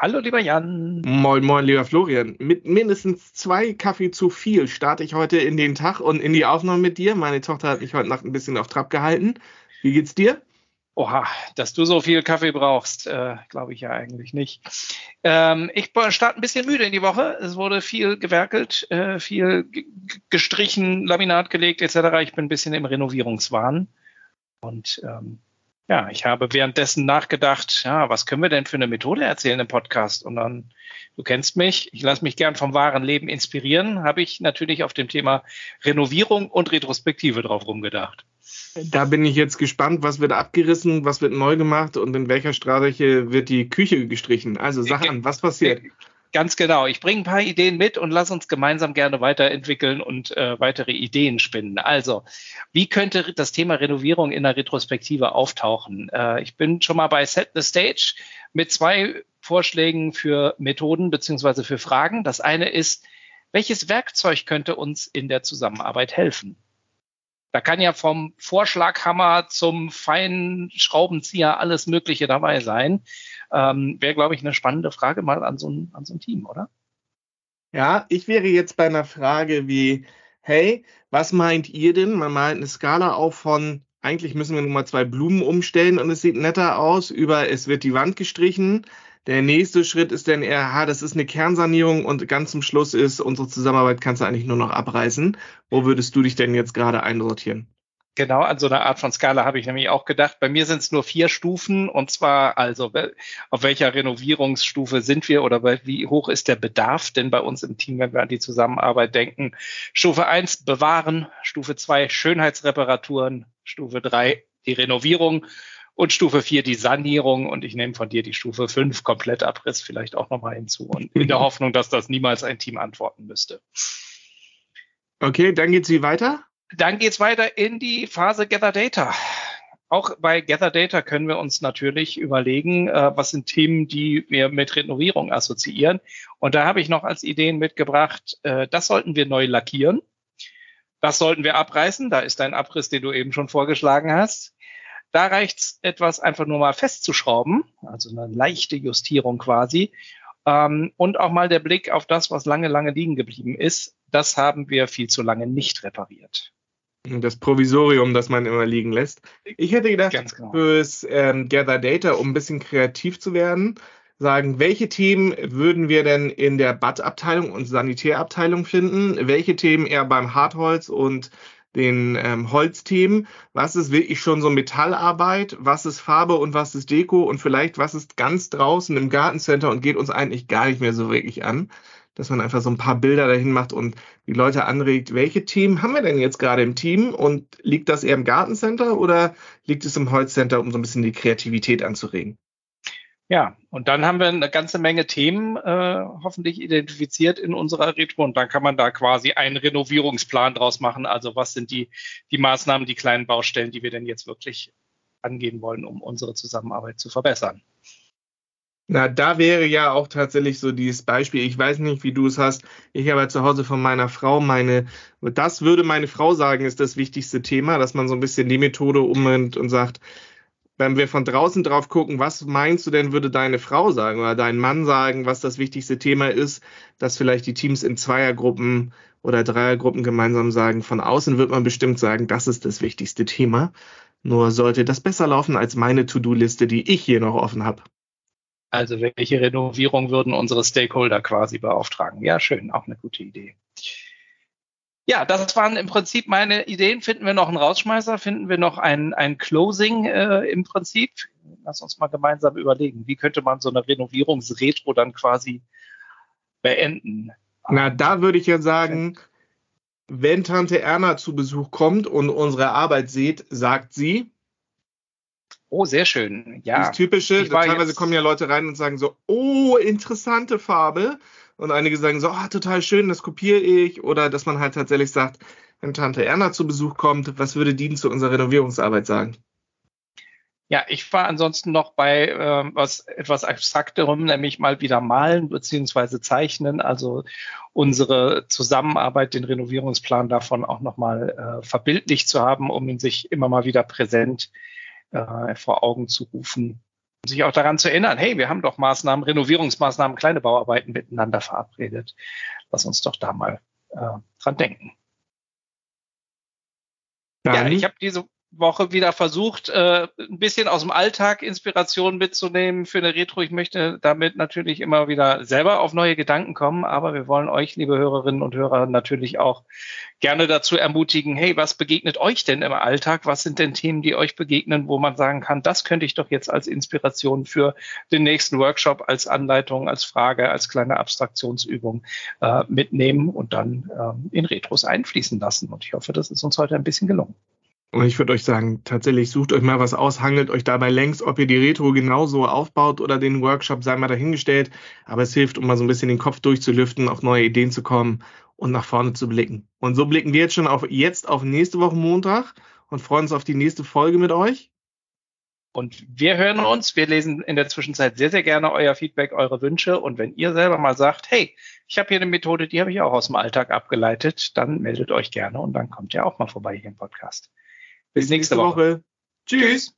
Hallo, lieber Jan. Moin, moin, lieber Florian. Mit mindestens zwei Kaffee zu viel starte ich heute in den Tag und in die Aufnahme mit dir. Meine Tochter hat mich heute Nacht ein bisschen auf Trab gehalten. Wie geht's dir? Oha, dass du so viel Kaffee brauchst, äh, glaube ich ja eigentlich nicht. Ähm, ich starte ein bisschen müde in die Woche. Es wurde viel gewerkelt, äh, viel gestrichen, Laminat gelegt etc. Ich bin ein bisschen im Renovierungswahn. Und ähm, ja, ich habe währenddessen nachgedacht, ja, was können wir denn für eine Methode erzählen im Podcast? Und dann, du kennst mich, ich lasse mich gern vom wahren Leben inspirieren, habe ich natürlich auf dem Thema Renovierung und Retrospektive drauf rumgedacht. Da bin ich jetzt gespannt, was wird abgerissen, was wird neu gemacht und in welcher Straße wird die Küche gestrichen. Also sag an, was passiert? Ganz genau. Ich bringe ein paar Ideen mit und lass uns gemeinsam gerne weiterentwickeln und äh, weitere Ideen spinnen. Also, wie könnte das Thema Renovierung in der Retrospektive auftauchen? Äh, ich bin schon mal bei Set the Stage mit zwei Vorschlägen für Methoden beziehungsweise für Fragen. Das eine ist, welches Werkzeug könnte uns in der Zusammenarbeit helfen? Da kann ja vom Vorschlaghammer zum feinen Schraubenzieher alles Mögliche dabei sein. Ähm, Wäre, glaube ich, eine spannende Frage mal an so, ein, an so ein Team, oder? Ja, ich wäre jetzt bei einer Frage wie, hey, was meint ihr denn? Man malt eine Skala auf von, eigentlich müssen wir nur mal zwei Blumen umstellen und es sieht netter aus, über es wird die Wand gestrichen. Der nächste Schritt ist dann eher, ha, das ist eine Kernsanierung und ganz zum Schluss ist, unsere Zusammenarbeit kannst du eigentlich nur noch abreißen. Wo würdest du dich denn jetzt gerade einsortieren? Genau, an so einer Art von Skala habe ich nämlich auch gedacht. Bei mir sind es nur vier Stufen und zwar also auf welcher Renovierungsstufe sind wir oder wie hoch ist der Bedarf denn bei uns im Team, wenn wir an die Zusammenarbeit denken. Stufe eins bewahren, Stufe zwei Schönheitsreparaturen, Stufe drei die Renovierung und Stufe vier die Sanierung und ich nehme von dir die Stufe fünf Komplettabriss vielleicht auch nochmal hinzu und in der Hoffnung, dass das niemals ein Team antworten müsste. Okay, dann geht's wie weiter? Dann geht's weiter in die Phase Gather Data. Auch bei Gather Data können wir uns natürlich überlegen, äh, was sind Themen, die wir mit Renovierung assoziieren. Und da habe ich noch als Ideen mitgebracht, äh, das sollten wir neu lackieren. Das sollten wir abreißen. Da ist dein Abriss, den du eben schon vorgeschlagen hast. Da reicht's etwas einfach nur mal festzuschrauben, also eine leichte Justierung quasi. Ähm, und auch mal der Blick auf das, was lange, lange liegen geblieben ist. Das haben wir viel zu lange nicht repariert. Das Provisorium, das man immer liegen lässt. Ich hätte gedacht, genau. fürs ähm, Gather Data, um ein bisschen kreativ zu werden, sagen, welche Themen würden wir denn in der Badabteilung und Sanitärabteilung finden? Welche Themen eher beim Hartholz und den ähm, Holzthemen? Was ist wirklich schon so Metallarbeit? Was ist Farbe und was ist Deko? Und vielleicht, was ist ganz draußen im Gartencenter und geht uns eigentlich gar nicht mehr so wirklich an? dass man einfach so ein paar Bilder dahin macht und die Leute anregt, welche Themen haben wir denn jetzt gerade im Team und liegt das eher im Gartencenter oder liegt es im Holzcenter, um so ein bisschen die Kreativität anzuregen? Ja, und dann haben wir eine ganze Menge Themen äh, hoffentlich identifiziert in unserer Retro und dann kann man da quasi einen Renovierungsplan draus machen. Also was sind die, die Maßnahmen, die kleinen Baustellen, die wir denn jetzt wirklich angehen wollen, um unsere Zusammenarbeit zu verbessern. Na, da wäre ja auch tatsächlich so dieses Beispiel. Ich weiß nicht, wie du es hast. Ich habe zu Hause von meiner Frau meine, das würde meine Frau sagen, ist das wichtigste Thema, dass man so ein bisschen die Methode umnimmt und sagt, wenn wir von draußen drauf gucken, was meinst du denn, würde deine Frau sagen oder dein Mann sagen, was das wichtigste Thema ist, dass vielleicht die Teams in Zweiergruppen oder Dreiergruppen gemeinsam sagen. Von außen wird man bestimmt sagen, das ist das wichtigste Thema. Nur sollte das besser laufen als meine To-Do-Liste, die ich hier noch offen habe. Also welche Renovierung würden unsere Stakeholder quasi beauftragen? Ja, schön, auch eine gute Idee. Ja, das waren im Prinzip meine Ideen. Finden wir noch einen Rausschmeißer? Finden wir noch ein, ein Closing äh, im Prinzip? Lass uns mal gemeinsam überlegen, wie könnte man so eine Renovierungsretro dann quasi beenden? Na, da würde ich ja sagen, wenn Tante Erna zu Besuch kommt und unsere Arbeit sieht, sagt sie, Oh, sehr schön. Ja. Das typische, teilweise kommen ja Leute rein und sagen so, oh, interessante Farbe. Und einige sagen so, oh, total schön, das kopiere ich. Oder dass man halt tatsächlich sagt, wenn Tante Erna zu Besuch kommt, was würde die zu unserer Renovierungsarbeit sagen? Ja, ich war ansonsten noch bei äh, was etwas abstrakterem, nämlich mal wieder malen beziehungsweise zeichnen, also unsere Zusammenarbeit, den Renovierungsplan davon auch nochmal äh, verbildlich zu haben, um ihn sich immer mal wieder präsent äh, vor Augen zu rufen. Sich auch daran zu erinnern, hey, wir haben doch Maßnahmen, Renovierungsmaßnahmen, kleine Bauarbeiten miteinander verabredet. Lass uns doch da mal äh, dran denken. Dann. Ja, ich habe diese Woche wieder versucht, äh, ein bisschen aus dem Alltag Inspiration mitzunehmen für eine Retro. Ich möchte damit natürlich immer wieder selber auf neue Gedanken kommen, aber wir wollen euch, liebe Hörerinnen und Hörer, natürlich auch gerne dazu ermutigen, hey, was begegnet euch denn im Alltag? Was sind denn Themen, die euch begegnen, wo man sagen kann, das könnte ich doch jetzt als Inspiration für den nächsten Workshop, als Anleitung, als Frage, als kleine Abstraktionsübung äh, mitnehmen und dann äh, in Retros einfließen lassen. Und ich hoffe, das ist uns heute ein bisschen gelungen. Und ich würde euch sagen, tatsächlich sucht euch mal was aus, hangelt euch dabei längs, ob ihr die Retro genauso aufbaut oder den Workshop, sei mal dahingestellt. Aber es hilft, um mal so ein bisschen den Kopf durchzulüften, auf neue Ideen zu kommen und nach vorne zu blicken. Und so blicken wir jetzt schon auf, jetzt auf nächste Woche Montag und freuen uns auf die nächste Folge mit euch. Und wir hören uns. Wir lesen in der Zwischenzeit sehr, sehr gerne euer Feedback, eure Wünsche. Und wenn ihr selber mal sagt, hey, ich habe hier eine Methode, die habe ich auch aus dem Alltag abgeleitet, dann meldet euch gerne und dann kommt ihr auch mal vorbei hier im Podcast. Bis nächste, nächste Woche. Woche. Tschüss.